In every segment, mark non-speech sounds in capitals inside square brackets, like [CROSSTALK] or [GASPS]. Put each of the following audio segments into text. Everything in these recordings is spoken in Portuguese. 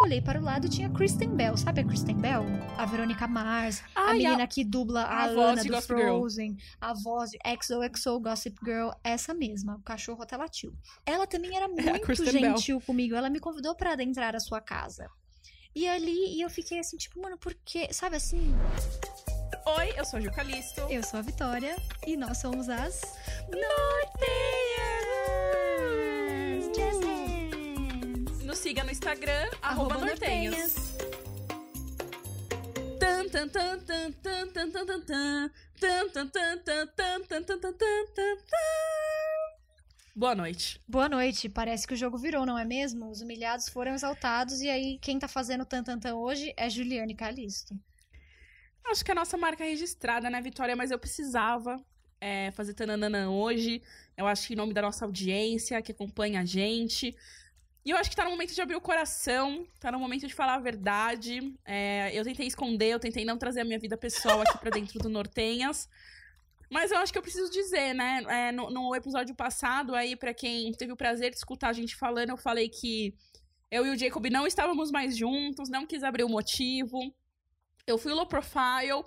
Olhei para o lado tinha Kristen Bell. Sabe a Kristen Bell? A Verônica Mars. a menina que dubla a, a voz Ana de do Gossip Girl. Frozen. A voz de XOXO Gossip Girl. Essa mesma. O cachorro até latiu. Ela também era [LAUGHS] muito Bell. gentil comigo. Ela me convidou para adentrar a sua casa. E ali, e eu fiquei assim, tipo, mano, por quê? Sabe assim? Oi, eu sou a Ju Calisto. Eu sou a Vitória e nós somos as Norteias! Nos siga no Instagram, Arroba arroba nortenhas. Tan, tan, tan, tan, tan, tan, tan, tan, tan. Tan, tan, tan, tan, tan, tan, tan. Boa noite. Boa noite. Parece que o jogo virou, não é mesmo? Os humilhados foram exaltados e aí quem tá fazendo tantantan hoje é Juliane Calisto. Acho que é a nossa marca registrada, né, Vitória? Mas eu precisava é, fazer tananana hoje. Eu acho que em nome da nossa audiência, que acompanha a gente. E eu acho que tá no momento de abrir o coração, tá no momento de falar a verdade. É, eu tentei esconder, eu tentei não trazer a minha vida pessoal aqui pra dentro do Nortenhas. Mas eu acho que eu preciso dizer, né? é, no, no episódio passado, aí, pra quem teve o prazer de escutar a gente falando, eu falei que eu e o Jacob não estávamos mais juntos, não quis abrir o motivo. Eu fui low profile.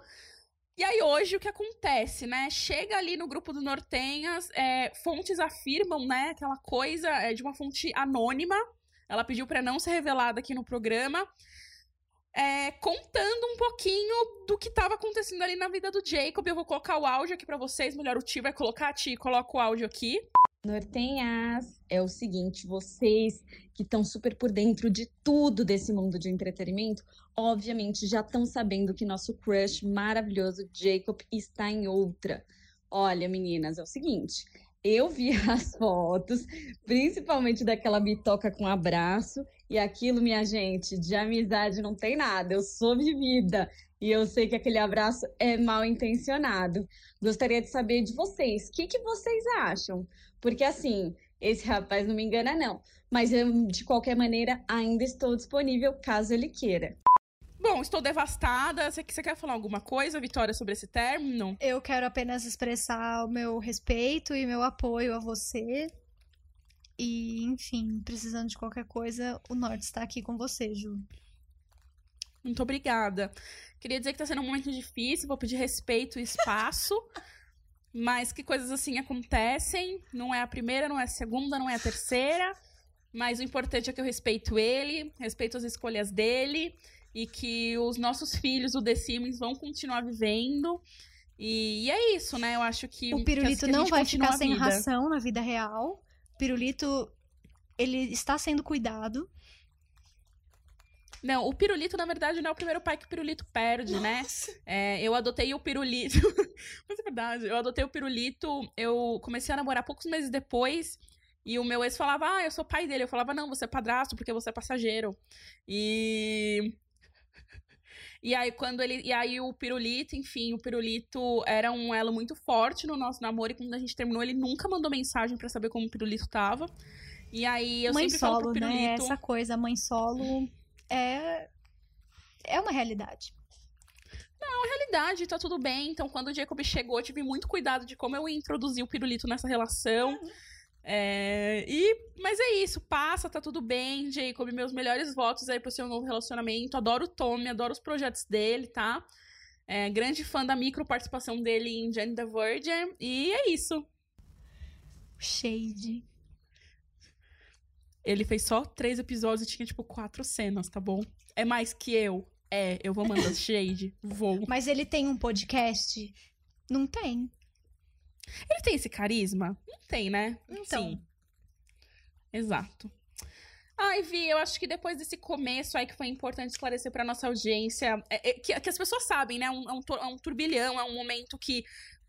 E aí, hoje, o que acontece, né? Chega ali no grupo do Nortenhas, é, fontes afirmam, né? Aquela coisa é, de uma fonte anônima. Ela pediu pra não ser revelada aqui no programa. é, contando um pouquinho do que estava acontecendo ali na vida do Jacob. Eu vou colocar o áudio aqui pra vocês. Melhor o Ti vai colocar, a Ti, coloca o áudio aqui. Nortenhas, é o seguinte, vocês que estão super por dentro de tudo desse mundo de entretenimento, obviamente já estão sabendo que nosso crush maravilhoso Jacob está em outra. Olha, meninas, é o seguinte, eu vi [LAUGHS] as fotos, principalmente daquela bitoca com abraço, e aquilo, minha gente, de amizade não tem nada, eu sou vivida. E eu sei que aquele abraço é mal intencionado. Gostaria de saber de vocês, o que, que vocês acham? Porque assim, esse rapaz não me engana, não. Mas eu, de qualquer maneira, ainda estou disponível caso ele queira. Bom, estou devastada. Você, você quer falar alguma coisa, Vitória, sobre esse término? Eu quero apenas expressar o meu respeito e meu apoio a você. E, enfim, precisando de qualquer coisa, o Norte está aqui com você, Ju. Muito obrigada. Queria dizer que tá sendo um momento difícil, vou pedir respeito e espaço. Mas que coisas assim acontecem. Não é a primeira, não é a segunda, não é a terceira. Mas o importante é que eu respeito ele, respeito as escolhas dele. E que os nossos filhos, o The Sims, vão continuar vivendo. E, e é isso, né? Eu acho que. O que pirulito que a não vai ficar sem ração na vida real. Pirulito, ele está sendo cuidado. Não, o pirulito, na verdade, não é o primeiro pai que o pirulito perde, né? É, eu adotei o pirulito. [LAUGHS] Mas é verdade, eu adotei o pirulito, eu comecei a namorar poucos meses depois. E o meu ex falava, ah, eu sou pai dele. Eu falava, não, você é padrasto porque você é passageiro. E. E aí, quando ele. E aí, o pirulito, enfim, o pirulito era um elo muito forte no nosso namoro. E quando a gente terminou, ele nunca mandou mensagem pra saber como o pirulito tava. E aí, eu mãe sempre falo solo, pro né? pirulito. Essa coisa, mãe solo é é uma realidade. realidade, tá tudo bem. Então, quando o Jacob chegou, eu tive muito cuidado de como eu ia introduzir o pirulito nessa relação. É, e, mas é isso, passa, tá tudo bem, Jacob. Meus melhores votos aí pro seu novo relacionamento. Adoro o Tommy, adoro os projetos dele, tá? É, grande fã da micro participação dele em Jane the Virgin. E é isso. Shade. Ele fez só três episódios e tinha, tipo, quatro cenas, tá bom? É mais que eu. É, eu vou mandar [LAUGHS] shade. Vou. Mas ele tem um podcast? Não tem. Ele tem esse carisma? Não tem, né? Então. Sim. Exato. Ai, Vi, eu acho que depois desse começo aí que foi importante esclarecer pra nossa audiência, é- é que, que as pessoas sabem, né? É um, é um turbilhão, é um momento que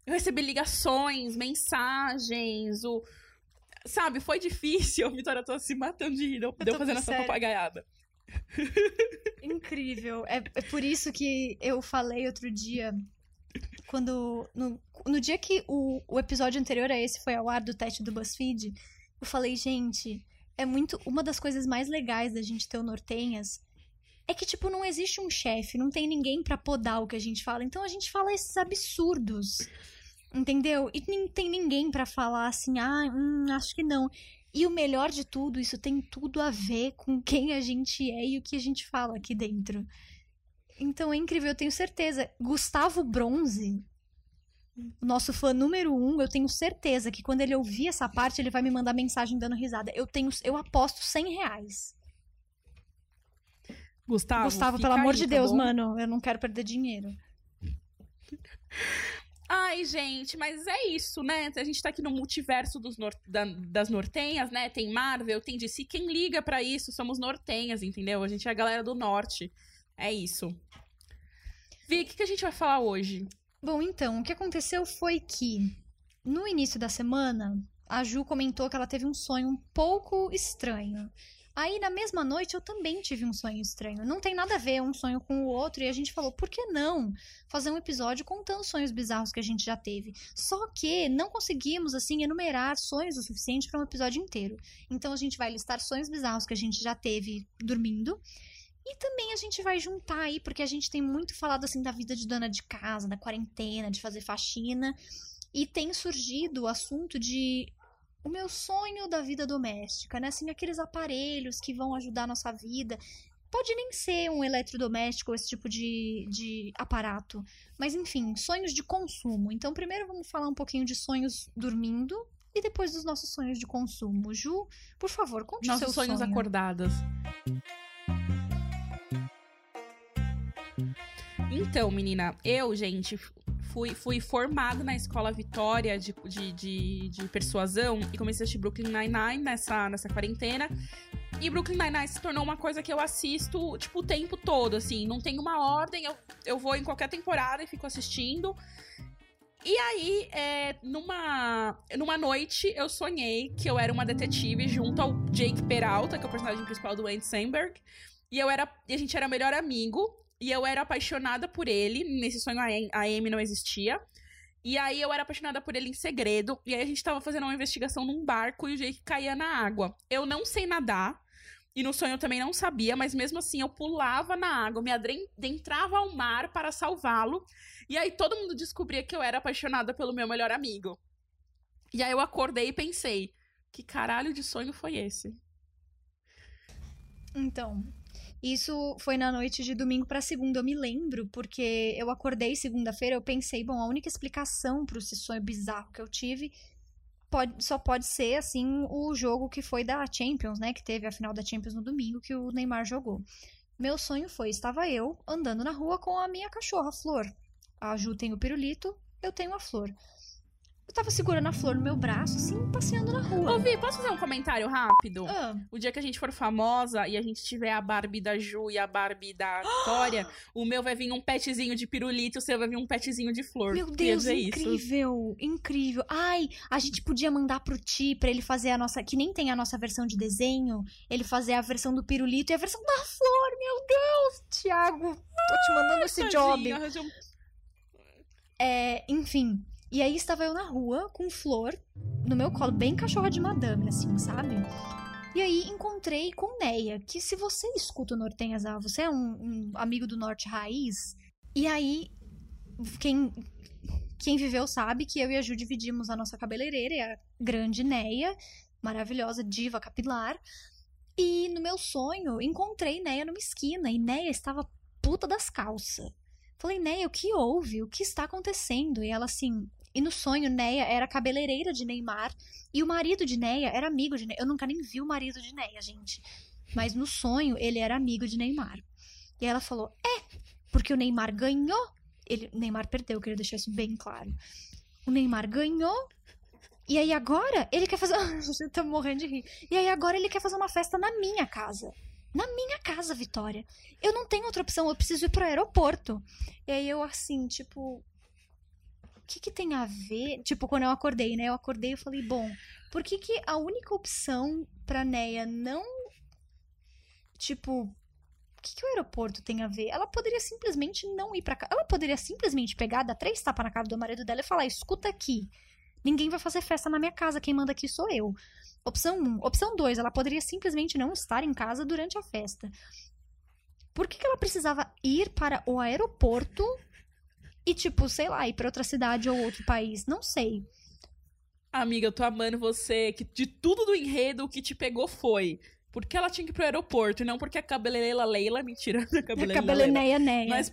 eu recebi ligações, mensagens, o. Sabe, foi difícil. [LAUGHS] A Vitória tá se matando de rir, deu, Eu deu tô fazendo essa sério. papagaiada. Incrível. É, é por isso que eu falei outro dia, quando. No, no dia que o, o episódio anterior a esse foi ao ar do teste do BuzzFeed, eu falei, gente, é muito. Uma das coisas mais legais da gente ter o Nortenhas é que, tipo, não existe um chefe, não tem ninguém pra podar o que a gente fala. Então a gente fala esses absurdos. Entendeu? E não tem ninguém pra falar assim, ah, hum, acho que não. E o melhor de tudo, isso tem tudo a ver com quem a gente é e o que a gente fala aqui dentro. Então é incrível, eu tenho certeza. Gustavo Bronze, o nosso fã número um, eu tenho certeza que quando ele ouvir essa parte, ele vai me mandar mensagem dando risada. Eu tenho, eu aposto 100 reais. Gustavo, Gustavo, pelo amor aí, de tá Deus, bom? mano, eu não quero perder dinheiro. [LAUGHS] Ai, gente, mas é isso, né? A gente tá aqui no multiverso dos nor- da- das nortenhas, né? Tem Marvel, tem DC. Quem liga pra isso somos nortenhas, entendeu? A gente é a galera do norte. É isso. Vi, o que, que a gente vai falar hoje? Bom, então, o que aconteceu foi que no início da semana, a Ju comentou que ela teve um sonho um pouco estranho. Aí, na mesma noite, eu também tive um sonho estranho. Não tem nada a ver um sonho com o outro, e a gente falou, por que não fazer um episódio contando sonhos bizarros que a gente já teve? Só que não conseguimos, assim, enumerar sonhos o suficiente para um episódio inteiro. Então, a gente vai listar sonhos bizarros que a gente já teve dormindo. E também a gente vai juntar aí, porque a gente tem muito falado assim da vida de dona de casa, da quarentena, de fazer faxina. E tem surgido o assunto de o meu sonho da vida doméstica, né? Assim, aqueles aparelhos que vão ajudar a nossa vida. Pode nem ser um eletrodoméstico ou esse tipo de, de aparato. Mas, enfim, sonhos de consumo. Então, primeiro vamos falar um pouquinho de sonhos dormindo e depois dos nossos sonhos de consumo. Ju, por favor, conte Nossos seu sonhos sonho. acordadas. Então, menina, eu, gente, fui, fui formada na Escola Vitória de, de, de, de persuasão e comecei a assistir Brooklyn Nine-Nine nessa, nessa quarentena. E Brooklyn Nine-Nine se tornou uma coisa que eu assisto, tipo, o tempo todo, assim. Não tem uma ordem, eu, eu vou em qualquer temporada e fico assistindo. E aí, é, numa, numa noite, eu sonhei que eu era uma detetive junto ao Jake Peralta, que é o personagem principal do Andy Samberg. E eu era. E a gente era melhor amigo. E eu era apaixonada por ele. Nesse sonho a Am- a Amy não existia. E aí eu era apaixonada por ele em segredo. E aí a gente tava fazendo uma investigação num barco e o Jake caía na água. Eu não sei nadar. E no sonho eu também não sabia, mas mesmo assim eu pulava na água, me adentrava ao mar para salvá-lo. E aí todo mundo descobria que eu era apaixonada pelo meu melhor amigo. E aí eu acordei e pensei: que caralho de sonho foi esse? Então, isso foi na noite de domingo pra segunda, eu me lembro, porque eu acordei segunda-feira, eu pensei, bom, a única explicação para esse sonho bizarro que eu tive pode, só pode ser, assim, o jogo que foi da Champions, né, que teve a final da Champions no domingo, que o Neymar jogou. Meu sonho foi, estava eu andando na rua com a minha cachorra, a Flor. A Ju tem o pirulito, eu tenho a Flor. Eu tava segurando a Flor no meu braço, assim, passeando na rua. Ô, Vi, posso fazer um comentário rápido? Ah, O dia que a gente for famosa e a gente tiver a Barbie da Ju e a Barbie da [GASPS] Vitória, o meu vai vir um petzinho de pirulito, o seu vai vir um petzinho de flor. Meu Deus, dizer isso. incrível, incrível. Ai, a gente podia mandar pro Ti pra ele fazer a nossa, que nem tem a nossa versão de desenho, ele fazer a versão do pirulito e a versão da flor. Meu Deus, Thiago, tô te mandando esse job. Tadinho, arranjou um- É, enfim. E aí estava eu na rua com flor no meu colo, bem cachorra de madame, assim, sabe? E aí encontrei com Neia, que se você escuta o Nortenhas, você é um, um amigo do Norte Raiz. E aí, quem, quem viveu sabe que eu e a Ju dividimos a nossa cabeleireira, e a grande Neia, maravilhosa diva capilar. E no meu sonho, encontrei Neia numa esquina, e Neia estava puta das calças. Falei, Neia, o que houve? O que está acontecendo? E ela assim. E no sonho, Neia era cabeleireira de Neymar. E o marido de Neia era amigo de Neia. Eu nunca nem vi o marido de Neia, gente. Mas no sonho, ele era amigo de Neymar. E ela falou: É, porque o Neymar ganhou. Ele, o Neymar perdeu, eu queria deixar isso bem claro. O Neymar ganhou. E aí agora ele quer fazer. [LAUGHS] Eu tô morrendo de rir. E aí agora ele quer fazer uma festa na minha casa. Na minha casa, Vitória. Eu não tenho outra opção, eu preciso ir pro aeroporto. E aí eu assim, tipo. O que que tem a ver? Tipo, quando eu acordei, né? Eu acordei e falei, bom, por que que a única opção pra Neia não. Tipo. O que, que o aeroporto tem a ver? Ela poderia simplesmente não ir pra cá. Ela poderia simplesmente pegar, dar três tapas na cara do marido dela e falar: escuta aqui. Ninguém vai fazer festa na minha casa, quem manda aqui sou eu. Opção 1. Um. Opção 2, ela poderia simplesmente não estar em casa durante a festa. Por que, que ela precisava ir para o aeroporto e, tipo, sei lá, ir para outra cidade ou outro país? Não sei. Amiga, eu tô amando você. Que de tudo do enredo, o que te pegou foi. Porque ela tinha que ir pro aeroporto e não porque a cabeleireira Leila. Mentira, [LAUGHS] a A cabeleireira Leila. cabeleneia neia. Mas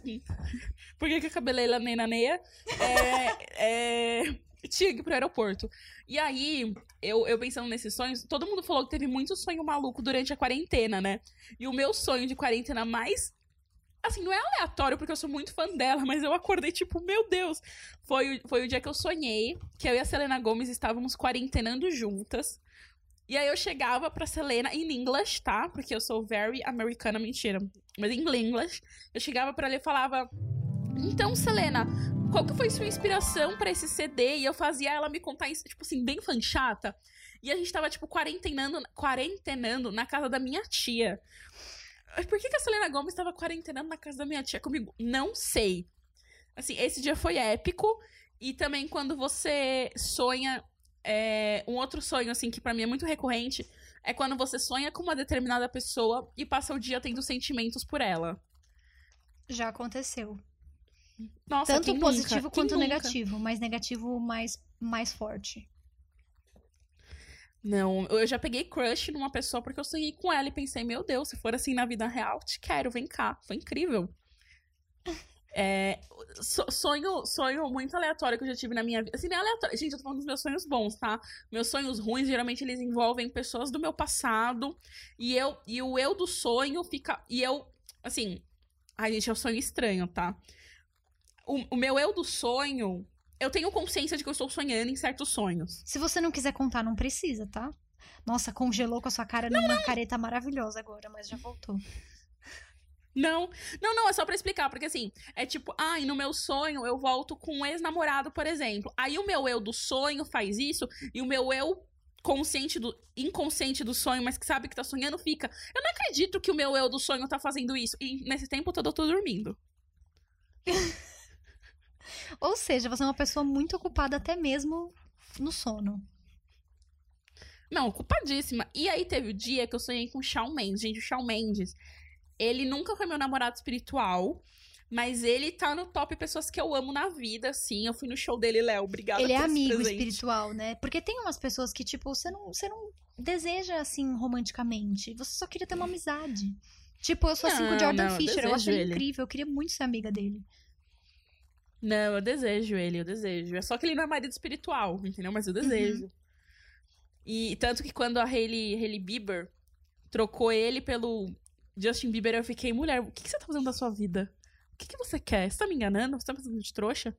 por que, que a cabeleira Neina Neia é, é, tinha que ir pro aeroporto? E aí, eu, eu pensando nesses sonhos, todo mundo falou que teve muito sonho maluco durante a quarentena, né? E o meu sonho de quarentena mais. Assim, não é aleatório, porque eu sou muito fã dela, mas eu acordei tipo, meu Deus! Foi, o- foi o dia que eu sonhei que eu e a Selena Gomes estávamos quarentenando juntas. E aí eu chegava pra Selena em inglês, tá? Porque eu sou very americana, mentira. Mas em inglês, eu chegava pra ela e falava: Então, Selena, qual que foi sua inspiração pra esse CD? E eu fazia ela me contar isso, tipo assim, bem fanchata. E a gente tava, tipo, quarentenando, quarentenando na casa da minha tia. Por que, que a Selena Gomes tava quarentenando na casa da minha tia comigo? Não sei. Assim, esse dia foi épico. E também quando você sonha. é, um outro sonho, assim, que pra mim é muito recorrente, é quando você sonha com uma determinada pessoa e passa o dia tendo sentimentos por ela. Já aconteceu. Nossa, Tanto nunca? positivo Quem quanto nunca? negativo, mas negativo mais, mais forte. Não, eu já peguei crush numa pessoa porque eu sonhei com ela e pensei, meu Deus, se for assim na vida real, te quero, vem cá. Foi incrível. É, so- sonho, sonho muito aleatório que eu já tive na minha vida. Assim, não é aleatório. Gente, eu tô falando dos meus sonhos bons, tá? Meus sonhos ruins, geralmente, eles envolvem pessoas do meu passado. E eu e o eu do sonho fica. E eu, assim. Ai, gente, é um sonho estranho, tá? O, o meu eu do sonho. Eu tenho consciência de que eu estou sonhando em certos sonhos. Se você não quiser contar, não precisa, tá? Nossa, congelou com a sua cara numa careta maravilhosa agora, mas já voltou. Não, não, não, é só pra explicar, porque assim, é tipo, ai, no meu sonho eu volto com um ex-namorado, por exemplo. Aí o meu eu do sonho faz isso, e o meu eu consciente do inconsciente do sonho, mas que sabe que tá sonhando, fica. Eu não acredito que o meu eu do sonho tá fazendo isso. E nesse tempo todo eu tô dormindo. [LAUGHS] Ou seja, você é uma pessoa muito ocupada até mesmo no sono. Não, culpadíssima. E aí teve o dia que eu sonhei com o Shawn Mendes. Gente, o Shawn Mendes, ele nunca foi meu namorado espiritual, mas ele tá no top pessoas que eu amo na vida, assim. Eu fui no show dele, Léo. Obrigada Ele é amigo presente. espiritual, né? Porque tem umas pessoas que, tipo, você não, você não deseja assim romanticamente. Você só queria ter uma amizade. Tipo, eu sou assim com o Não, Jordan não, eu Fisher. Eu acho desejo ele ele. incrível. Eu queria muito ser amiga dele. Não, eu desejo ele, eu desejo. É só que ele não é marido espiritual, entendeu? Mas eu desejo. E tanto que quando a Hailey, Hailey Bieber trocou ele pelo Justin Bieber, eu fiquei, mulher, o que, que você tá fazendo da sua vida? O que, que você quer? Você tá me enganando? Você tá me fazendo de trouxa?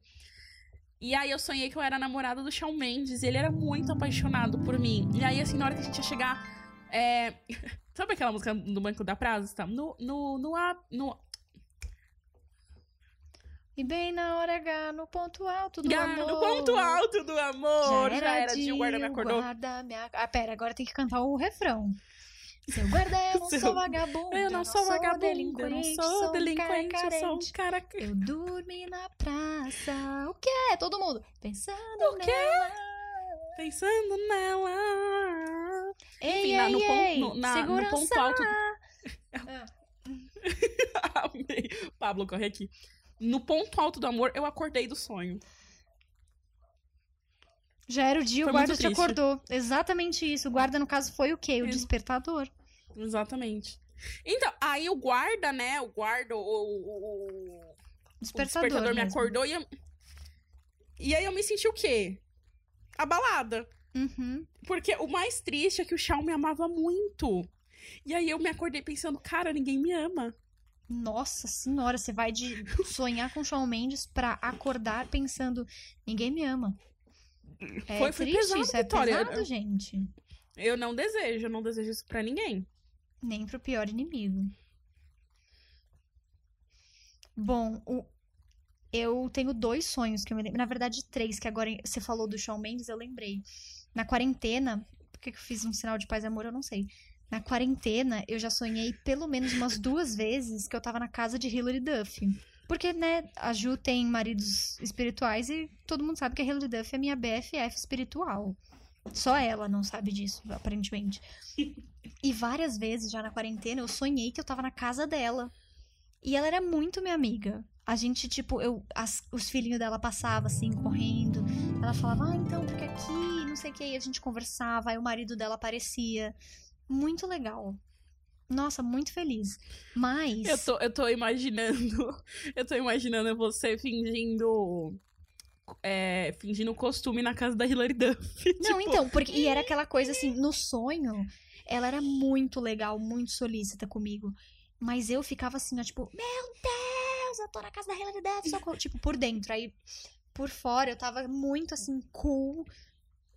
E aí eu sonhei que eu era namorada do Shawn Mendes, e ele era muito apaixonado por mim. E aí, assim, na hora que a gente ia chegar. é, [LAUGHS] Sabe aquela música do Banco da Praça? Tá? No, no, no, no, E bem na hora H, no ponto alto do Ah, amor. no ponto alto do amor. Já era, de o guarda me acordou. guarda me ac- Ah, pera, agora tem que cantar o refrão. Seu guarda, eu não [LAUGHS] Seu- sou vagabundo. Eu não sou vagabundo, eu não sou um delinquente, eu sou um cara... Eu dormi na praça. O quê? Todo mundo. Pensando O quê? nela. Pensando nela. Ei, Enfim, ei, na- no ei. ponto- no- na- no ponto alto- Ah, [LAUGHS] Amei. Pablo, corre aqui. No ponto alto do amor, eu acordei do sonho. Já era o dia, Foi o guarda te acordou. Exatamente isso. O guarda, no caso, foi o quê? O Ex- despertador. Exatamente. Então, aí o guarda, né? O guarda, o, o, o- o Despertador, despertador me acordou e... eu- E aí eu me senti o quê? Abalada. Uhum. Porque o mais triste é que o Shawn me amava muito. E aí eu me acordei pensando, cara, ninguém me ama. Nossa senhora, você vai de sonhar com Shawn Mendes pra acordar pensando, ninguém me ama. É Foi- foi triste pesado, isso, é Vitória. pesado, gente. Eu não desejo, eu não desejo isso pra ninguém. Nem pro pior inimigo. Bom, o- eu tenho dois sonhos que eu me lembro. Na verdade, três, que agora você falou do Shawn Mendes, eu lembrei. Na quarentena, por que eu fiz um sinal de paz e amor, eu não sei. Na quarentena, eu já sonhei pelo menos umas duas vezes que eu tava na casa de Hilary Duff. Porque, né, a Ju tem maridos espirituais e todo mundo sabe que a Hilary Duff é minha BFF espiritual. Só ela não sabe disso, aparentemente. E várias vezes já na quarentena eu sonhei que eu tava na casa dela. E ela era muito minha amiga. A gente, tipo, eu, as- os filhinhos dela passavam assim, correndo. Ela falava, ah, então, porque aqui, não sei o que, e a gente conversava, aí o marido dela aparecia. Muito legal. Nossa, muito feliz. Mas. Eu tô, eu tô imaginando. [LAUGHS] Eu tô imaginando você fingindo. É, fingindo costume na casa da Hilary Duff. [LAUGHS] Não, tipo, então, porque. E era aquela coisa assim, no sonho, ela era muito legal, muito solícita comigo. Mas eu ficava assim, ó, tipo, meu Deus, eu tô na casa da Hilary Duff, socorro. tipo, por dentro. Aí, por fora, eu tava muito assim, cool,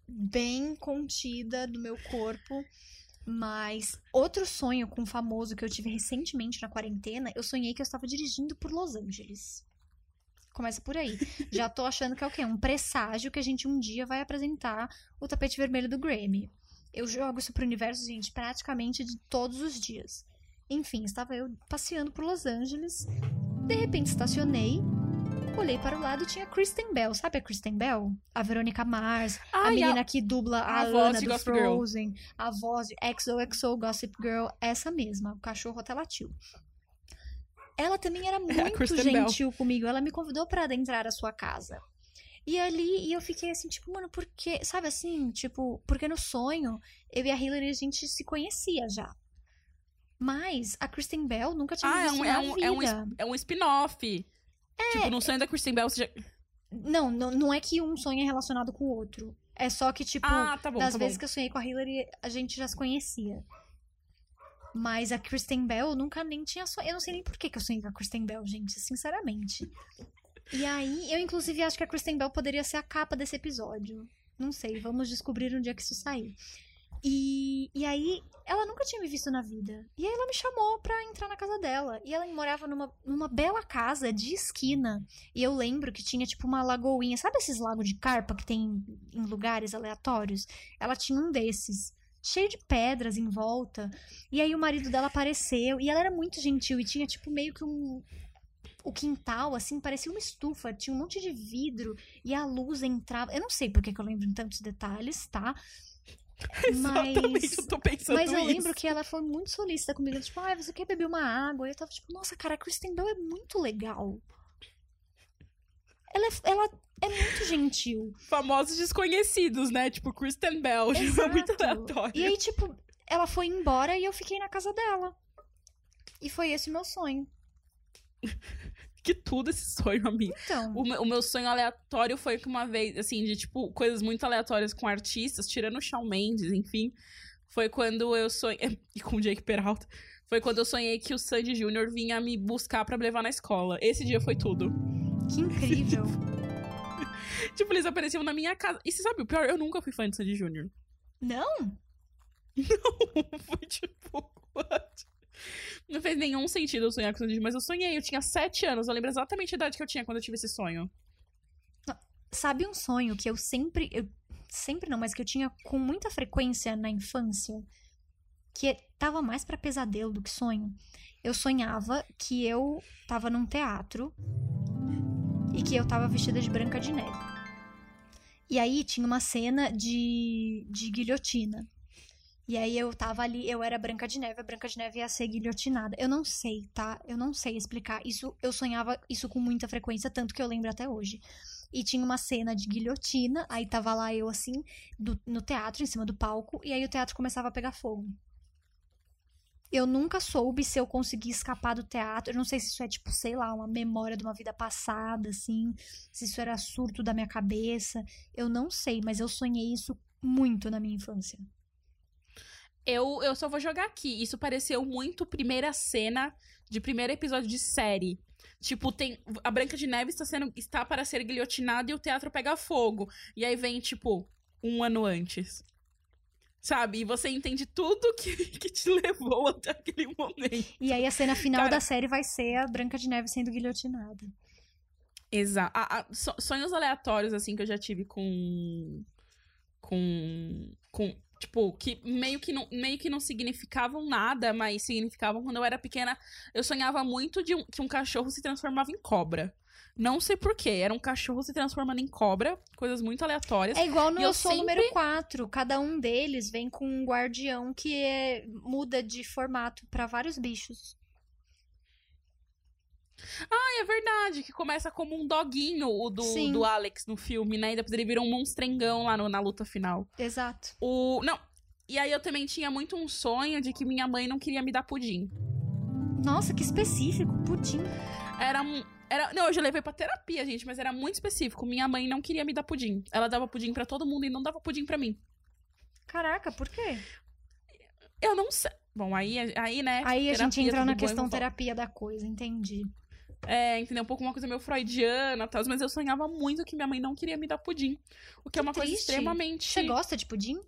bem contida do meu corpo. Mas outro sonho com um famoso que eu tive recentemente na quarentena, eu sonhei que eu estava dirigindo por Los Angeles. Começa por aí. [LAUGHS] Já tô achando que é o quê? Um presságio que a gente um dia vai apresentar o tapete vermelho do Grammy. Eu jogo isso pro universo, gente, praticamente de todos os dias. Enfim, estava eu passeando por Los Angeles. De repente estacionei. Olhei para o lado e tinha Kristen Bell. Sabe a Kristen Bell? A Verônica Mars. a menina que dubla a, a voz Ana de do Gossip Girl. Frozen. A voz de XOXO Gossip Girl. Essa mesma. O cachorro até latiu. Ela também era [LAUGHS] muito Bell. gentil comigo. Ela me convidou para adentrar a sua casa. E ali, e eu fiquei assim, tipo, mano, por quê? Sabe assim, tipo, porque no sonho, eu e a Hillary, a gente se conhecia já. Mas a Kristen Bell nunca tinha Ah, é visto um, é um, é um, vida. es- é um spin-off. Tipo, no sonho da Kristen Bell, você já... Não, não, não é que um sonho é relacionado com o outro. É só que, tipo, Ah, tá bom, das tá vezes bom. que eu sonhei com a Hillary, a gente já se conhecia. Mas a Kristen Bell eu nunca nem tinha sonhado. Eu não sei nem por que, que eu sonhei com a Kristen Bell, gente, sinceramente. E aí, eu inclusive acho que a Kristen Bell poderia ser a capa desse episódio. Não sei, vamos descobrir um dia que isso sair. E, e aí, ela nunca tinha me visto na vida. E aí ela me chamou pra entrar na casa dela. E ela morava numa, numa bela casa de esquina. E eu lembro que tinha tipo uma lagoinha. Sabe esses lagos de carpa que tem em lugares aleatórios? Ela tinha um desses. Cheio de pedras em volta. E aí o marido dela apareceu. E ela era muito gentil. E tinha tipo meio que um. O quintal, assim, parecia uma estufa. Tinha um monte de vidro. E a luz entrava. Eu não sei por que eu lembro em tantos detalhes, tá? [LAUGHS] Exatamente, eu tô pensando Mas eu isso. lembro que ela foi muito solícita comigo. Tipo, ah, você quer beber uma água? E eu tava tipo, nossa, cara, a Kristen Bell é muito legal. Ela é, ela é muito gentil. Famosos desconhecidos, né? Tipo, Kristen Bell. Tipo, [LAUGHS] é muito Exato. aleatório. E aí, tipo, ela foi embora e eu fiquei na casa dela. E foi esse o meu sonho. [LAUGHS] Que tudo esse sonho, amigo. Então, O meu, o meu sonho aleatório foi que uma vez, assim, de tipo, coisas muito aleatórias com artistas, tirando o Shawn Mendes, enfim. Foi quando eu sonhei. [LAUGHS] E com o Jake Peralta. Foi quando eu sonhei que o Sandy Júnior vinha me buscar pra me levar na escola. Esse dia foi tudo. que incrível. [LAUGHS] Tipo, eles apareciam na minha casa. E você sabe o pior? Eu nunca fui fã de Sandy Júnior. Não? [LAUGHS] foi tipo. what? Não fez nenhum sentido eu sonhar com Júnior, mas eu sonhei. Eu tinha sete anos. Eu lembro exatamente a idade que eu tinha quando eu tive esse sonho. Sabe um sonho que eu sempre. Eu, sempre não, mas que eu tinha com muita frequência na infância? Que tava mais pra pesadelo do que sonho. Eu sonhava que eu tava num teatro e que eu tava vestida de Branca de Neve. E aí tinha uma cena de, de guilhotina. E aí eu tava ali, eu era Branca de Neve, a Branca de Neve ia ser guilhotinada. Eu não sei, tá? Eu não sei explicar. Isso, eu sonhava isso com muita frequência, tanto que eu lembro até hoje. E tinha uma cena de guilhotina, aí tava lá eu assim, do- no teatro, em cima do palco, e aí o teatro começava a pegar fogo. Eu nunca soube se eu consegui escapar do teatro. Eu não sei se isso é, tipo, sei lá, uma memória de uma vida passada, assim. Se isso era surto da minha cabeça. Eu não sei, mas eu sonhei isso muito na minha infância. Eu, eu só vou jogar aqui. Isso pareceu muito primeira cena de primeiro episódio de série. Tipo, tem. A Branca de Neve está, sendo, está para ser guilhotinada e o teatro pega fogo. E aí vem, tipo, um ano antes. Sabe? E você entende tudo que, [LAUGHS] que te levou até aquele momento. E aí a cena final Cara- da série vai ser a Branca de Neve sendo guilhotinada. Exato. sonhos aleatórios, assim, que eu já tive com. Com. Com. Tipo, que meio que, não, meio que não significavam nada, mas significavam quando eu era pequena. Eu sonhava muito de um- que um cachorro se transformava em cobra. Não sei porquê. Era um cachorro se transformando em cobra. Coisas muito aleatórias. É igual no E Eu Sou sempre- número 4. Cada um deles vem com um guardião que é- muda de formato pra vários bichos. Ah, é verdade. que começa como um doguinho, o do, Sim. do Alex no filme, né? E depois ele vira um monstrengão lá no- na luta final. Exato. O. Não. E aí eu também tinha muito um sonho de que minha mãe não queria me dar pudim. Nossa, que específico. Pudim. Era. um- Era, não, eu já levei pra terapia, gente, mas era muito específico. Minha mãe não queria me dar pudim. Ela dava pudim pra todo mundo e não dava pudim pra mim. Caraca, por quê? Eu não sei. Bom, aí, aí né? Aí a gente entra na questão terapia da coisa, entendi. É, entendeu? Um pouco uma coisa meio freudiana e tal, mas eu sonhava muito que minha mãe não queria me dar pudim. O que, é Que uma coisa triste. extremamente. Você gosta de pudim?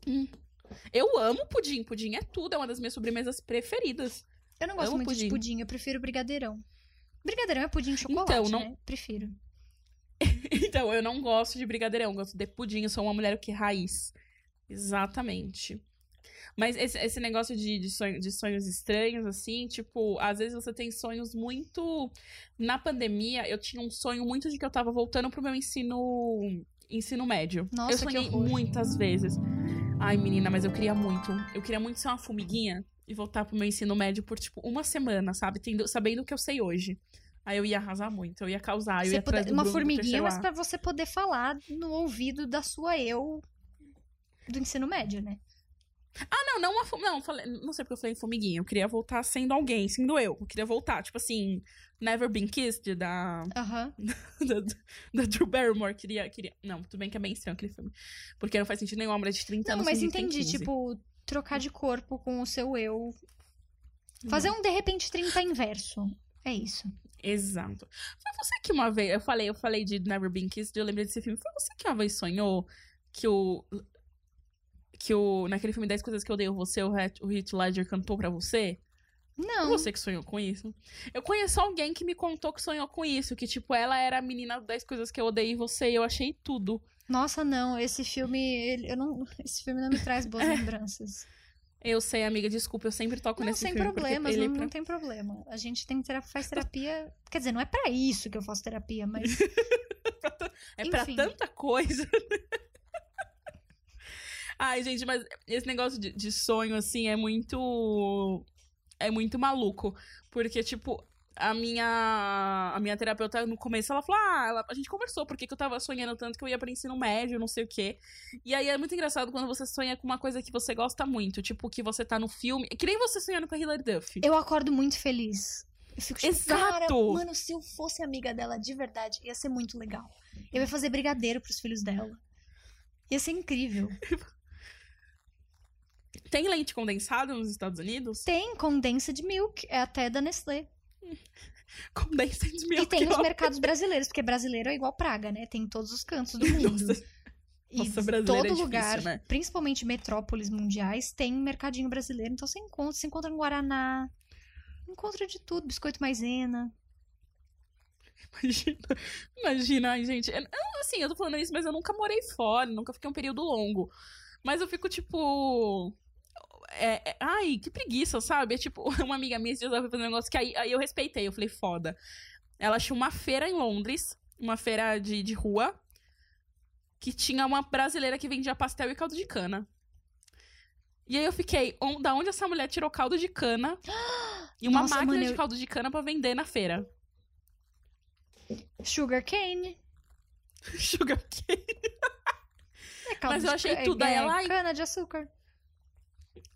Eu amo pudim. Pudim é tudo, é uma das minhas sobremesas preferidas. Eu não gosto Amo muito de pudim. pudim, eu prefiro brigadeirão. Brigadeirão é pudim de chocolate, Então, não- né? Prefiro. [LAUGHS] Então, eu não gosto de brigadeirão, eu gosto de pudim, eu sou uma mulher que raiz. Exatamente. Mas esse, esse negócio de, de, sonho- de sonhos estranhos, assim, tipo, às vezes você tem sonhos muito. Na pandemia, eu tinha um sonho muito de que eu tava voltando pro meu ensino. Ensino médio. Nossa, eu sonhei muitas vezes. Ai, menina, mas eu queria muito. Eu queria muito ser uma formiguinha e voltar pro meu ensino médio por, tipo, uma semana, sabe? Tendo, sabendo o que eu sei hoje. Aí eu ia arrasar muito, eu ia causar, eu ia do uma Bruno formiguinha, mas pra você poder falar no ouvido da sua eu do ensino médio, né? Não, não, uma, não, falei, não sei porque eu falei formiguinha. Eu queria voltar sendo alguém, sendo eu. Eu queria voltar, tipo assim, Never Been Kissed, da, Aham. [LAUGHS] da, da Drew Barrymore. Queria, queria. Não, tudo bem que é bem estranho aquele filme. Porque não faz sentido nenhum, uma mulher de 30 Não, anos. mas que tem entendi, 15. tipo, trocar de corpo com o seu eu. Fazer um de repente 30 inverso. É isso. Exato. Foi você que uma vez. Eu falei, eu falei de Never Been Kissed, eu lembrei desse filme. Foi você que uma vez sonhou que o. Que o. Naquele filme 10 Coisas que eu odeio você, o Heath o Heath Ledger cantou pra você? Não. Você que sonhou com isso? Eu conheço alguém que me contou que sonhou com isso. Que, tipo, ela era a menina das coisas que eu odeio em você e eu achei tudo. Nossa, não. Esse filme, ele- eu não, esse filme não me traz boas [LAUGHS] lembranças. Eu sei, amiga, desculpa, eu sempre toco Não, nesse sem filme. problemas, ele é não, pra- não tem problema. A gente tem terapia, faz terapia. Quer dizer, não é pra isso que eu faço terapia, mas [LAUGHS] É pra Enfim. tanta coisa. Ai, gente, mas esse negócio de, de sonho, assim, é muito. É muito maluco. Porque, tipo, a minha. A minha terapeuta, no começo, ela falou: Ah, ela- a gente conversou, porque que eu tava sonhando tanto que eu ia pra ensino médio, não sei o quê. E aí é muito engraçado quando você sonha com uma coisa que você gosta muito. Tipo, que você tá no filme. Que nem você sonhando com a Hilary Duff. eu acordo muito feliz. Eu fico tipo, cara, Exato! mano, se eu fosse amiga dela de verdade, ia ser muito legal. Eu ia fazer brigadeiro pros filhos dela. Ia ser incrível. [LAUGHS] Tem leite condensado nos Estados Unidos? Tem condensed milk, é até da Nestlé. [LAUGHS] Condensed milk. e tem os ó. mercados brasileiros, porque brasileiro é igual praga, né? Tem em todos os cantos do [LAUGHS] mundo. Nossa. E Nossa, brasileiro é todo difícil, lugar, né? principalmente metrópoles mundiais, tem mercadinho brasileiro. Então você encontra, você encontra no Guaraná, encontra de tudo, biscoito maisena. Imagina, [LAUGHS] imagina, ai, gente. eu, assim, eu tô falando isso, mas eu nunca morei fora, nunca fiquei um período longo. Mas eu fico, tipo. É- é- ai, que preguiça, sabe? É tipo, [LAUGHS] uma amiga minha, esses dias fazer um negócio que aí, aí eu respeitei. Eu falei, foda. Ela achou uma feira em Londres, uma feira de, de rua, que tinha uma brasileira que vendia pastel e caldo de cana. E aí eu fiquei, on- da onde essa mulher tirou caldo de cana [GASPS] e uma Nossa, máquina mano, de eu- caldo de cana pra vender na feira? Sugar cane. [LAUGHS] Sugar cane. É caldo Mas eu de achei ca- tudo, É, ela, cana de açúcar.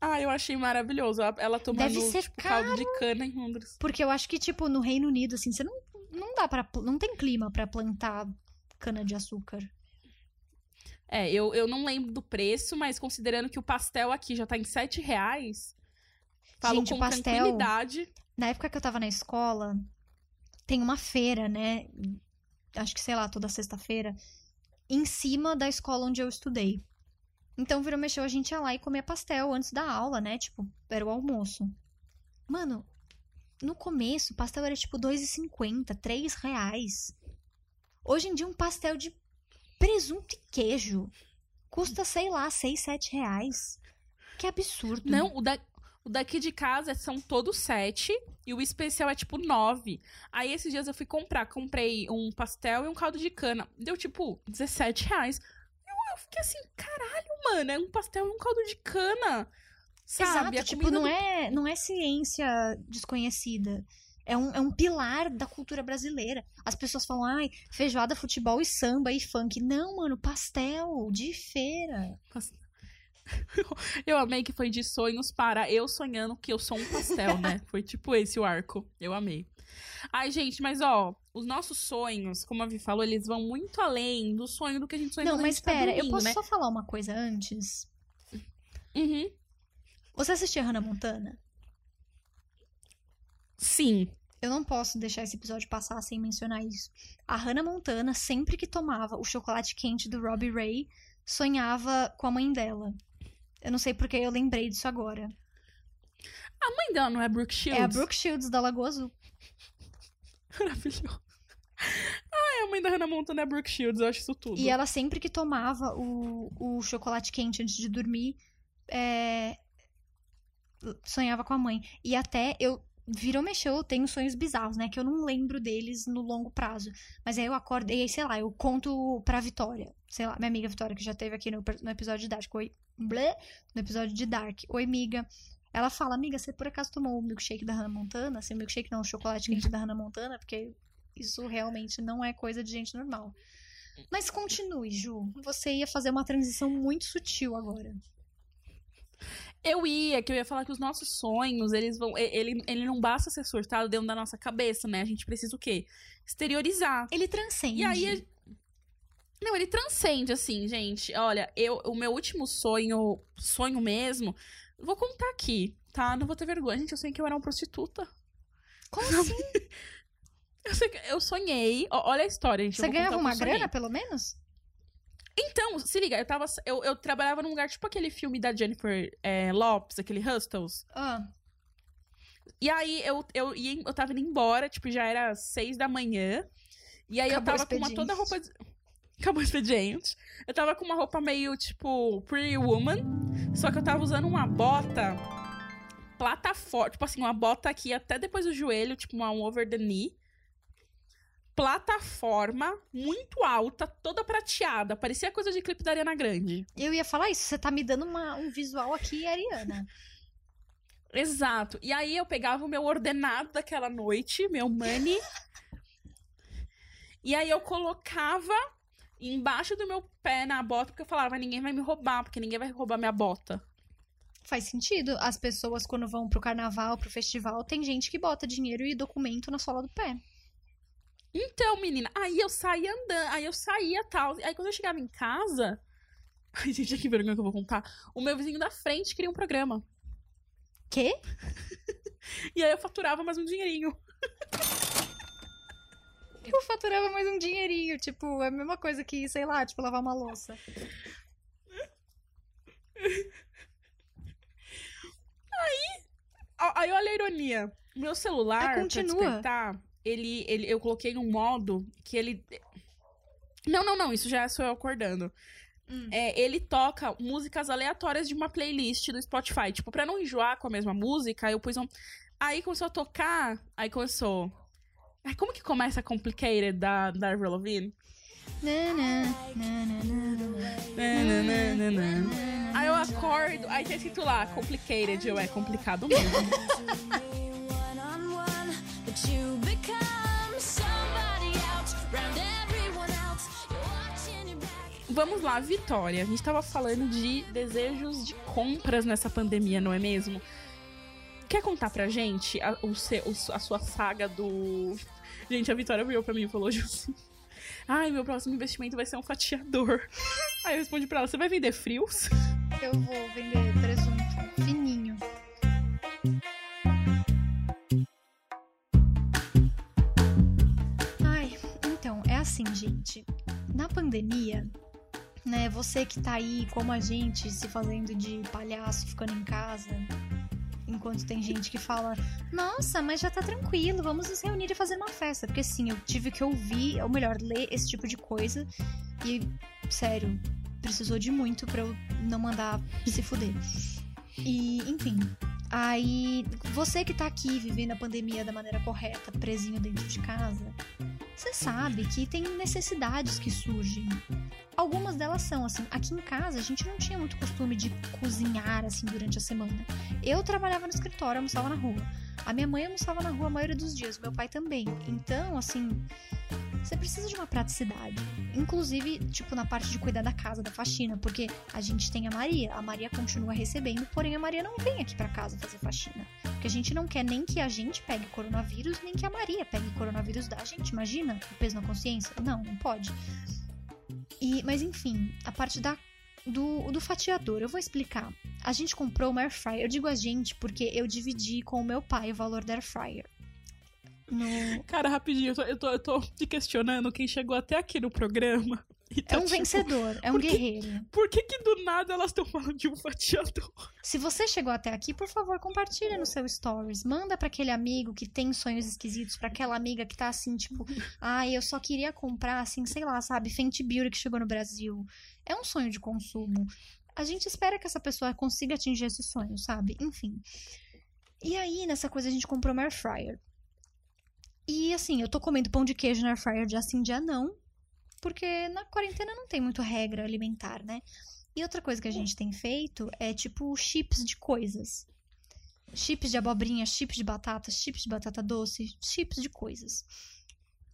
Ah, eu achei maravilhoso. Ela- tomando Deve ser tipo, caldo de cana em Londres. Porque eu acho que, tipo, no Reino Unido, assim, você não, não dá para Não tem clima pra plantar cana de açúcar. É, eu, eu não lembro do preço, mas considerando que o pastel aqui já tá em 7 reais, falo Gente, com pastel- tranquilidade. Na época que eu tava na escola, tem uma feira, né? Acho que, sei lá, toda sexta-feira, em cima da escola onde eu estudei. Então, virou mexeu, a gente ia lá e comia pastel antes da aula, né? Tipo, era o almoço. Mano, no começo, pastel era tipo R$ 2,50, 3 reais. Hoje em dia, um pastel de presunto e queijo custa, sei lá, 6, 7 reais. Que absurdo. Não, o, da, o daqui de casa são todos 7 e o especial é tipo 9. Aí esses dias eu fui comprar, comprei um pastel e um caldo de cana. Deu tipo 17 reais. Fiquei assim, caralho, mano, é um pastel e um caldo de cana. Sabe? Exato, tipo, não do é, não é ciência desconhecida. É um, é um pilar da cultura brasileira. As pessoas falam, ai, feijoada, futebol e samba e funk. Não, mano, pastel de feira. [LAUGHS] Eu amei que foi de sonhos para eu sonhando que eu sou um pastel, né? [LAUGHS] Foi tipo esse o arco. Eu amei. Ai, gente, mas ó, os nossos sonhos, como a Vi falou, eles vão muito além do sonho do que a gente sonha Não, a mas gente tá pera, eu posso né? só falar uma coisa antes? Uhum. Você assistia Hannah Montana? Sim. Eu não posso deixar esse episódio passar sem mencionar isso. A Hannah Montana, sempre que tomava o chocolate quente do Robbie Ray, sonhava com a mãe dela. Eu não sei porque eu lembrei disso agora. A mãe dela não é Brooke Shields? É a Brooke Shields da Lagoa Azul. [LAUGHS] Maravilhoso. Ai, a mãe da Hannah Montana é Brooke Shields, eu acho isso tudo. E ela sempre que tomava o, o chocolate quente antes de dormir, é, sonhava com a mãe. E até eu virou mexeu, eu tenho sonhos bizarros, né? Que eu não lembro deles no longo prazo. Mas aí eu acordo, e aí, sei lá, eu conto pra Vitória. Sei lá, minha amiga Vitória, que já teve aqui no, no episódio de Dark. Oi, blé, no episódio de Dark. Oi, amiga. Ela fala, amiga, você por acaso tomou o milkshake da Hannah Montana? Assim, o milkshake não, o chocolate quente da Hannah Montana? Porque isso realmente não é coisa de gente normal. Mas continue, Ju. Você ia fazer uma transição muito sutil agora. Eu ia, que eu ia falar que os nossos sonhos, eles vão. Ele, ele não basta ser surtado dentro da nossa cabeça, né? A gente precisa o quê? Exteriorizar. Ele transcende. E aí. Não, ele transcende, assim, gente. Olha, eu, o meu último sonho, sonho mesmo, vou contar aqui, tá? Não vou ter vergonha. Gente, eu sonhei que eu era uma prostituta. Como [LAUGHS] assim? Eu, sei eu sonhei. ó, olha a história, gente. Você ganhava uma grana, pelo menos? Então, se liga, eu tava. Eu, eu trabalhava num lugar tipo aquele filme da Jennifer é, Lopes, aquele Hustles. Ah, E aí eu, eu, ia, eu tava indo embora, tipo, já era seis da manhã. E aí Acabou eu tava com uma toda roupa. de- [LAUGHS] Acabou o expediente. Eu tava com uma roupa meio, tipo, Pretty Woman. Só que eu tava usando uma bota plataforma. Tipo assim, uma bota aqui até depois do joelho, tipo, uma um over the knee. Plataforma muito alta, toda prateada. Parecia coisa de clipe da Ariana Grande. eu ia falar isso. Você tá me dando uma- um visual aqui, Ariana. [LAUGHS] Exato. E aí eu pegava o meu ordenado daquela noite, meu money. e aí eu colocava embaixo do meu pé na bota, porque eu falava, ninguém vai me roubar, porque ninguém vai roubar minha bota. Faz sentido. As pessoas, quando vão pro carnaval, pro festival, tem gente que bota dinheiro e documento na sola do pé. Então, menina, aí eu saía andando, aí eu saía tal. Aí quando eu chegava em casa. [LAUGHS] Ai, gente, que vergonha que eu vou contar. O meu vizinho da frente queria um programa. Quê? [LAUGHS] E aí eu faturava mais um dinheirinho. [LAUGHS] Eu faturava mais um dinheirinho. Tipo, é a mesma coisa que, sei lá, tipo, lavar uma louça. Ó, Aí olha a ironia. Meu celular, pra continua. despertar, ele, ele, eu coloquei num modo que ele... Não, não, não, isso já sou eu acordando. Hum. É, ele toca músicas aleatórias de uma playlist do Spotify. Tipo, pra não enjoar com a mesma música, eu pus um... Aí começou a tocar, aí começou... Ai, como que começa Complicated da, da Avril Lavigne? Aí eu acordo, aí tem escrito lá, Complicated, eu é complicado mesmo. [LAUGHS] Vamos lá, Vitória. A gente tava falando de desejos de compras nessa pandemia, não é mesmo? Quer contar pra gente a, o a sua saga do. Gente, a Vitória virou pra mim e falou assim. Ai, meu próximo investimento vai ser um fatiador. Aí eu respondi pra ela: você vai vender frios? Eu vou vender presunto fininho. Ai, então, é assim, gente. Na pandemia, né, você que tá aí como a gente, se fazendo de palhaço, ficando em casa, enquanto tem gente que fala: "Nossa, mas já tá tranquilo, vamos nos reunir e fazer uma festa". Porque sim, eu tive que ouvir, ou melhor, ler esse tipo de coisa e sério, precisou de muito pra eu não mandar se fuder. E, enfim. Aí, você que tá aqui vivendo a pandemia da maneira correta, presinho dentro de casa, você sabe que tem necessidades que surgem. Algumas delas são assim, aqui em casa a gente não tinha muito costume de cozinhar assim durante a semana. Eu trabalhava no escritório, almoçava na rua. A minha mãe almoçava na rua a maioria dos dias, meu pai também. Então, assim, você precisa de uma praticidade. Inclusive, tipo, na parte de cuidar da casa, da faxina, porque a gente tem a Maria. A Maria continua recebendo, porém a Maria não vem aqui pra casa fazer faxina. Porque a gente não quer nem que a gente pegue coronavírus, nem que a Maria pegue coronavírus da gente. Imagina o peso na consciência? Não, não pode. E, mas enfim, a parte da do, do fatiador, eu vou explicar. A gente comprou uma air fryer. Eu digo a gente porque eu dividi com o meu pai o valor da air fryer. No... Cara, rapidinho, eu tô, eu, tô, eu tô te questionando quem chegou até aqui no programa. Tá, É um tipo, vencedor, é um guerreiro. Por que que do nada elas estão falando de um fatiador? Se você chegou até aqui, por favor, compartilha no seu stories. Manda pra aquele amigo que tem sonhos esquisitos, pra aquela amiga que tá assim, tipo, [LAUGHS] ai, eu só queria comprar, assim, sei lá, sabe, Fenty Beauty que chegou no Brasil. É um sonho de consumo. A gente espera que essa pessoa consiga atingir esse sonho, sabe? Enfim. E aí, nessa coisa, a gente comprou uma air fryer. E assim, eu tô comendo pão de queijo na air fryer dia sim, dia não. Porque na quarentena não tem muito regra alimentar, né? E outra coisa que a gente tem feito é tipo chips de coisas. Chips de abobrinha, chips de batata, chips de batata doce, chips de coisas.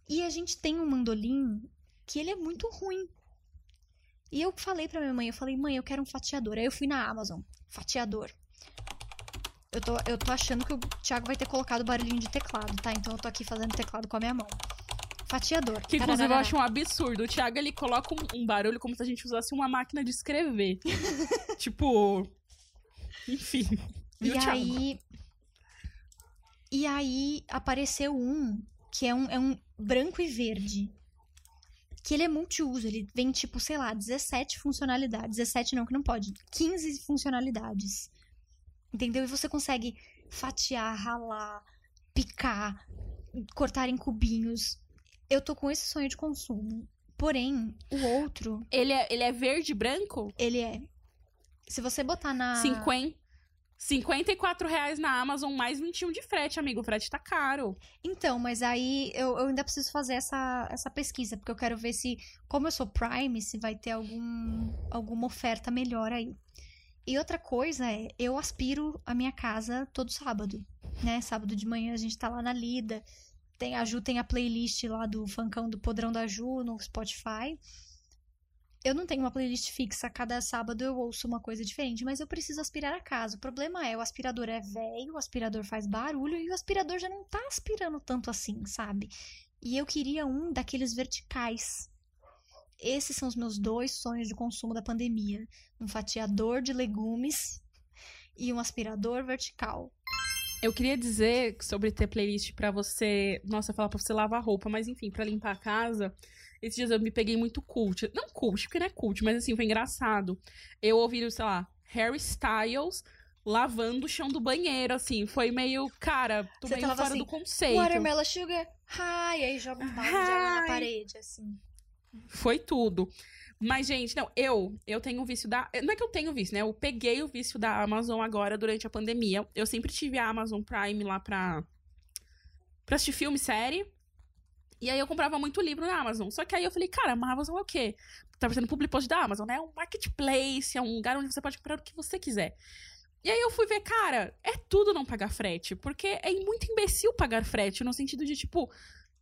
E a gente tem um mandolim que ele é muito ruim. E eu falei pra minha mãe, eu falei, mãe, eu quero um fatiador. Aí eu fui na Amazon, fatiador. Eu tô, eu tô achando que o Thiago vai ter colocado barulhinho de teclado, tá? Então eu tô aqui fazendo teclado com a minha mão. Fatiador. Que inclusive eu acho um absurdo. O Thiago ele coloca um, um barulho como se a gente usasse uma máquina de escrever. [LAUGHS] tipo. Enfim. E Thiago? aí. E aí apareceu um que é um, é um branco e verde. Que ele é multiuso. Ele vem, tipo, sei lá, 17 funcionalidades. 17 não, que não pode. 15 funcionalidades. Entendeu? E você consegue fatiar, ralar, picar, cortar em cubinhos. Eu tô com esse sonho de consumo. Porém, o outro, Ele é, ele é verde e branco? ele é. Se você botar na. 50. 54 reais na Amazon, mais 21 de frete, amigo. O frete tá caro. Então, mas aí eu, eu ainda preciso fazer essa, essa pesquisa, porque eu quero ver se, como eu sou Prime, se vai ter algum, alguma oferta melhor aí. E outra coisa é, eu aspiro a minha casa todo sábado, né? Sábado de manhã a gente tá lá na lida. Tem a Ju tem a playlist lá do Funkão do Podrão da Ju no Spotify. Eu não tenho uma playlist fixa, cada sábado eu ouço uma coisa diferente, mas eu preciso aspirar a casa. O problema é, o aspirador é velho, o aspirador faz barulho e o aspirador já não tá aspirando tanto assim, sabe? E eu queria um daqueles verticais. Esses são os meus dois sonhos de consumo da pandemia: um fatiador de legumes e um aspirador vertical. Eu queria dizer sobre ter playlist pra você. Nossa, falar pra você lavar roupa, mas enfim, pra limpar a casa. Esses dias eu me peguei muito cult. Não cult, porque não é cult, mas assim, foi engraçado. Eu ouvi, sei lá, Harry Styles lavando o chão do banheiro, assim. Foi meio, cara, tô Você meio fora assim, do conceito. Watermelon sugar, hi, aí joga um balde de água na parede, assim. Foi tudo. Mas, gente, não, eu, eu tenho o vício da. Não é que eu tenho vício, né? Eu peguei o vício da Amazon agora durante a pandemia. Eu sempre tive a Amazon Prime lá pra. pra assistir filme, série. E aí eu comprava muito livro na Amazon. Só que aí eu falei, cara, a Amazon é o quê? Tá fazendo public post da Amazon, né? É um marketplace, é um lugar onde você pode comprar o que você quiser. E aí eu fui ver, cara, é tudo não pagar frete. Porque é muito imbecil pagar frete, no sentido de, tipo,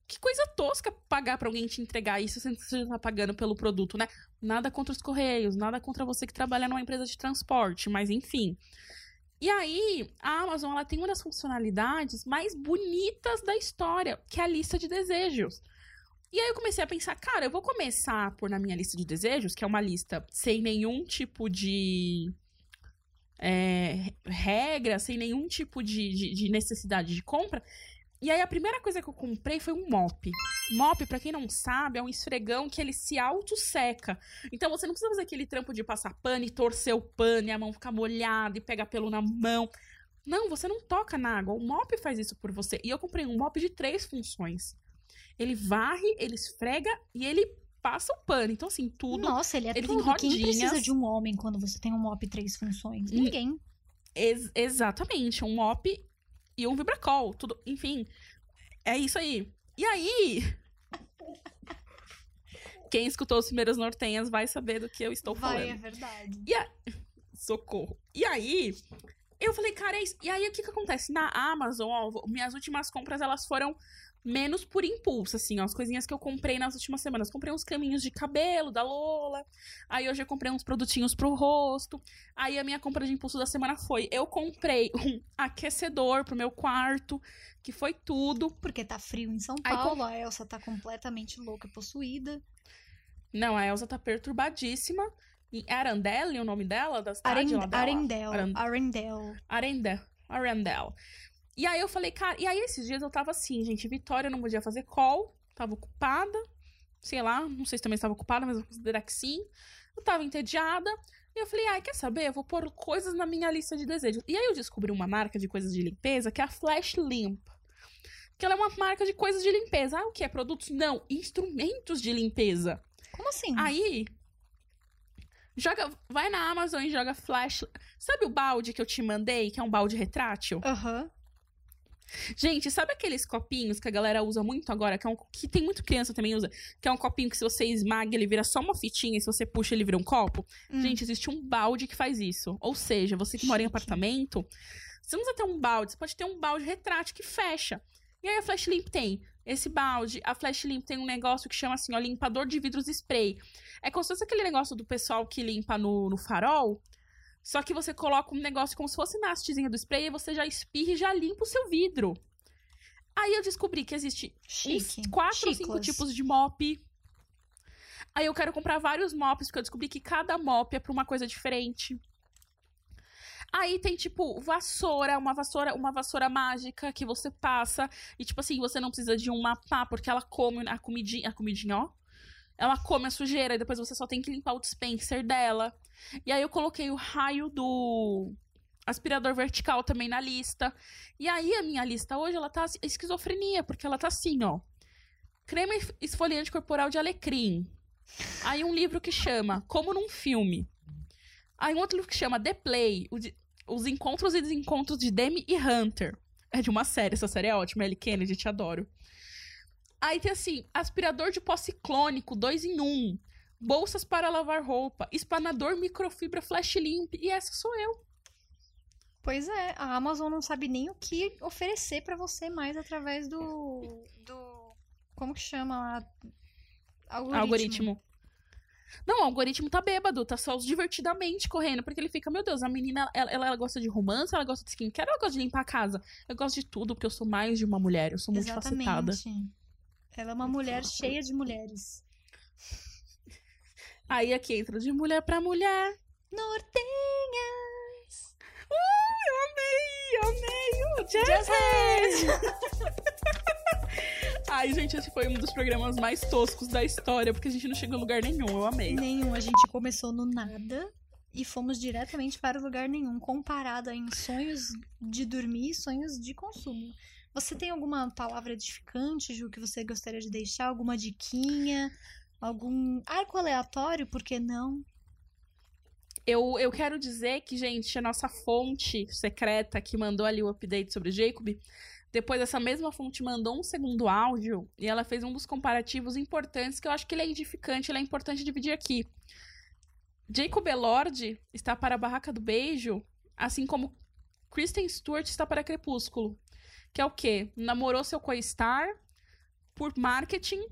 que coisa tosca pagar pra alguém te entregar isso sendo que você já tá pagando pelo produto, né? Nada contra os correios, nada contra você que trabalha numa empresa de transporte, mas enfim. E aí, a Amazon ela tem uma das funcionalidades mais bonitas da história, que é a lista de desejos. E aí eu comecei a pensar, cara, eu vou começar por na minha lista de desejos, que é uma lista sem nenhum tipo de é, regra, sem nenhum tipo de, de, de necessidade de compra. E aí a primeira coisa que eu comprei foi um mop. Mop, pra quem não sabe, é um esfregão que ele se auto-seca. Então você não precisa fazer aquele trampo de passar pano e torcer o pano e a mão ficar molhada e pegar pelo na mão. Não, você não toca na água. O mop faz isso por você. E eu comprei um mop de três funções. Ele varre, ele esfrega e ele passa o pano. Então, assim, tudo. Nossa, ele é ele tudo. Quem precisa de um homem quando você tem um mop três funções? Hum. Ninguém. Ex- exatamente, um mop e um vibracol, tudo, enfim. É isso aí. E aí, [LAUGHS] quem escutou os primeiros nortenhas vai saber do que eu estou Vai, é falando. verdade. [LAUGHS] Socorro. E aí, Eu falei, cara, é isso. E aí, o que que acontece? Na Amazon, ó, minhas últimas compras, elas foram menos por impulso, assim, ó. As coisinhas que eu comprei nas últimas semanas. Comprei uns caminhos de cabelo da Lola. Aí hoje eu comprei uns produtinhos pro rosto. Aí a minha compra de impulso da semana foi: eu comprei um aquecedor pro meu quarto, que foi tudo. Porque tá frio em São Aí, Paulo, a Elsa tá completamente louca, possuída. Não, a Elsa tá perturbadíssima. E Arandelle, o nome dela, da cidade lá Arend dela? Arendelle. Arendelle. Arendelle. Arendelle. E aí eu falei, cara, e aí esses dias eu tava assim, gente, Vitória não podia fazer call, tava ocupada, sei lá, não sei se também estava ocupada, mas vou considerar que sim. Eu tava entediada. E eu falei, ai, quer saber? Eu vou pôr coisas na minha lista de desejos. E aí eu descobri uma marca de coisas de limpeza que é a Flash Limp. Que ela é uma marca de coisas de limpeza. Ah, o que é? Produtos? Não, instrumentos de limpeza. Como assim? Aí, joga, vai na Amazon e joga Flash. Sabe o balde que eu te mandei, que é um balde retrátil? Aham. Gente, sabe aqueles copinhos que a galera usa muito agora, que, é um, que tem muito criança também usa, que é um copinho que se você esmaga, ele vira só uma fitinha, e se você puxa, ele vira um copo? Hum. Gente, existe um balde que faz isso. Ou seja, você que mora em apartamento, você não precisa ter um balde, você pode ter um balde retrátil que fecha. E aí a Flash Limp tem esse balde, a Flash Limp tem um negócio que chama assim, ó, limpador de vidros spray. É como se fosse aquele negócio do pessoal que limpa no, no farol, só que você coloca um negócio como se fosse na hastezinha do spray e você já espirra e já limpa o seu vidro. Aí eu descobri que existe Chique. quatro ou cinco tipos de mop. Aí eu quero comprar vários mops, porque eu descobri que cada mop é pra uma coisa diferente. Aí tem, tipo, vassoura, uma vassoura, uma vassoura mágica que você passa. E, tipo assim, você não precisa de uma pá, porque ela come a comidinha. A comidinha, ó. Ela come a sujeira e depois você só tem que limpar o dispenser dela. E aí eu coloquei o raio do aspirador vertical também na lista. E aí a minha lista hoje, ela tá esquizofrenia, porque ela tá assim, ó. Creme esfoliante corporal de alecrim. Aí um livro que chama Como num filme. Aí um outro livro que chama The Play, os encontros e desencontros de Demi e Hunter. É de uma série, essa série é ótima, Ellie Kennedy, te adoro. Aí tem assim, aspirador de pó ciclônico, dois em um. Bolsas para lavar roupa, espanador microfibra flash limp. E essa sou eu. Pois é, a Amazon não sabe nem o que oferecer pra você mais através do. do. Como que chama lá? Algoritmo. Algoritmo. Não, o algoritmo tá bêbado, tá só divertidamente correndo, porque ele fica, meu Deus, a menina, ela, ela, ela gosta de romance, ela gosta de skincare, ela gosta de limpar a casa. Eu gosto de tudo, porque eu sou mais de uma mulher, eu sou multifacetada. Exatamente. Ela é uma mulher cheia de mulheres. Aí aqui entra de mulher pra mulher. Nortenhas! Eu amei, eu amei o Jazz Jazz. Ai, gente, esse foi um dos programas mais toscos da história, porque a gente não chegou em lugar nenhum, eu amei. Nenhum, a gente começou no nada e fomos diretamente para lugar nenhum, comparado em sonhos de dormir e sonhos de consumo. Você tem alguma palavra edificante, Ju, que você gostaria de deixar? Alguma diquinha? Algum arco aleatório? Por que não? Eu, eu quero dizer que, gente, a nossa fonte secreta que mandou ali o update sobre Jacob, depois essa mesma fonte mandou um segundo áudio e ela fez um dos comparativos importantes que eu acho que ele é edificante, ele é importante dividir aqui. Jacob Elord está para a Barraca do Beijo, assim como Kristen Stewart está para Crepúsculo. Que é o quê? Namorou seu co-star por marketing,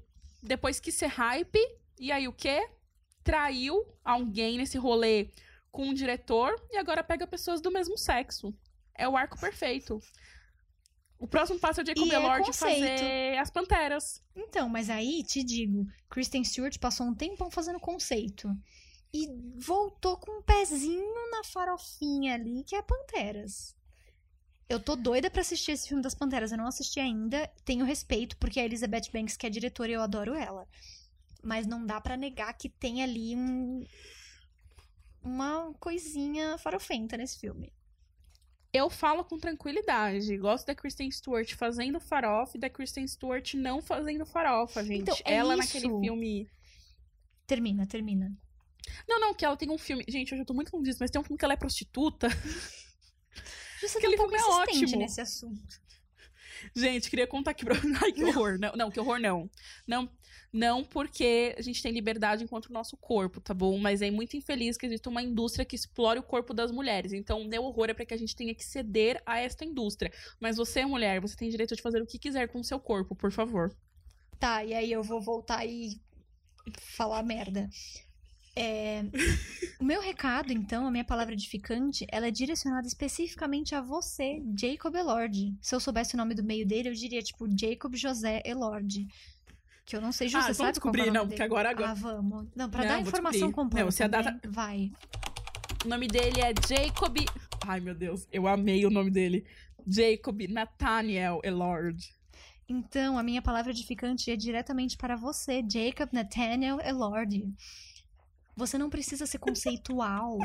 depois quis ser hype, e aí o quê? Traiu alguém nesse rolê com um diretor e agora pega pessoas do mesmo sexo. É o arco perfeito. O próximo passo é o Jacob é Elord conceito. fazer as Panteras. Então, mas aí te digo, Kristen Stewart passou um tempão fazendo conceito. E voltou com um pezinho na farofinha ali, que é Panteras. Eu tô doida pra assistir esse filme das Panteras. Eu não assisti ainda. Tenho respeito, porque a Elizabeth Banks, que é diretora, e eu adoro ela. Mas não dá pra negar que tem ali um. Uma coisinha farofenta nesse filme. Eu falo com tranquilidade. Gosto da Kristen Stewart fazendo farofa e da Kristen Stewart não fazendo farofa, gente. Então, é ela isso. naquele filme. Termina, termina. Não, não, que ela tem um filme. Gente, hoje eu tô muito confusa, mas tem um filme que ela é prostituta. [LAUGHS] Você tá Aquele um pouco filme é ótimo. nesse assunto. Gente, queria contar aqui pra. [LAUGHS] Ai, que horror. Não, não, que horror não. Não, não porque a gente tem liberdade enquanto o nosso corpo, tá bom? Mas é muito infeliz que existe uma indústria que explore o corpo das mulheres. Então, o meu horror é pra que a gente tenha que ceder a esta indústria. Mas você é mulher, você tem direito de fazer o que quiser com o seu corpo, por favor. Tá, e aí eu vou voltar e falar merda. É, O meu recado, então, a minha palavra edificante, ela é direcionada especificamente a você, Jacob Elord. Se eu soubesse o nome do meio dele, eu diria, tipo, Jacob José Elord. Que eu não sei, Ju, Ah, você vamos sabe é descobrir, não, porque agora- agora- Ah, vamos. Não, pra Não, dar informação descobrir. completa, Não, se a data- vai. O nome dele é Jacob. Ai, meu Deus, eu amei o nome dele. Jacob Nathaniel Elord. Então, a minha palavra edificante é diretamente para você, Jacob Nathaniel Elord. Você não precisa ser conceitual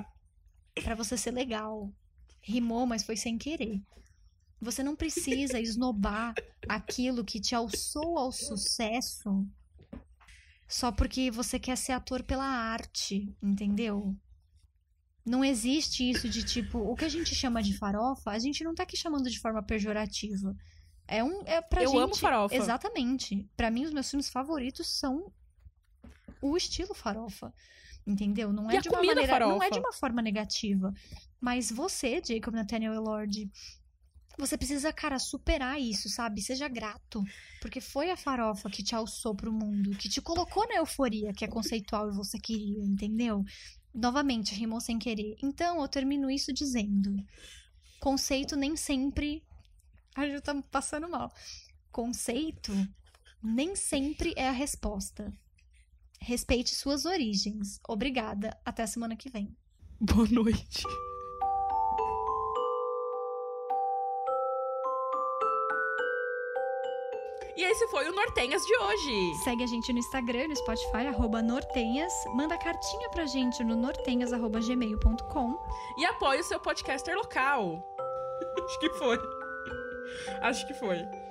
para você ser legal. Rimou, mas foi sem querer. Você não precisa esnobar aquilo que te alçou ao sucesso só porque você quer ser ator pela arte, entendeu? Não existe isso de tipo, o que a gente chama de farofa, a gente não tá aqui chamando de forma pejorativa. É um é pra Eu gente, amo farofa. Exatamente. Pra mim os meus filmes favoritos são o estilo farofa. Entendeu? Não E é de uma maneira, não é farofa? de uma forma negativa. Mas você, Jacob Nathaniel Elord, você precisa, cara, superar isso, sabe? Seja grato. Porque foi a farofa que te alçou pro mundo, que te colocou na euforia que é conceitual e você queria, entendeu? Novamente, rimou sem querer. Então, eu termino isso dizendo: conceito nem sempre. Ai, já tá passando mal. Conceito nem sempre é a resposta. Respeite suas origens. Obrigada. Até a semana que vem. Boa noite. E esse foi o Nortenhas de hoje. Segue a gente no Instagram no Spotify, arroba Nortenhas. Manda cartinha pra gente no nortenhas.gmail.com. E apoie o seu podcaster local. Acho que foi. Acho que foi.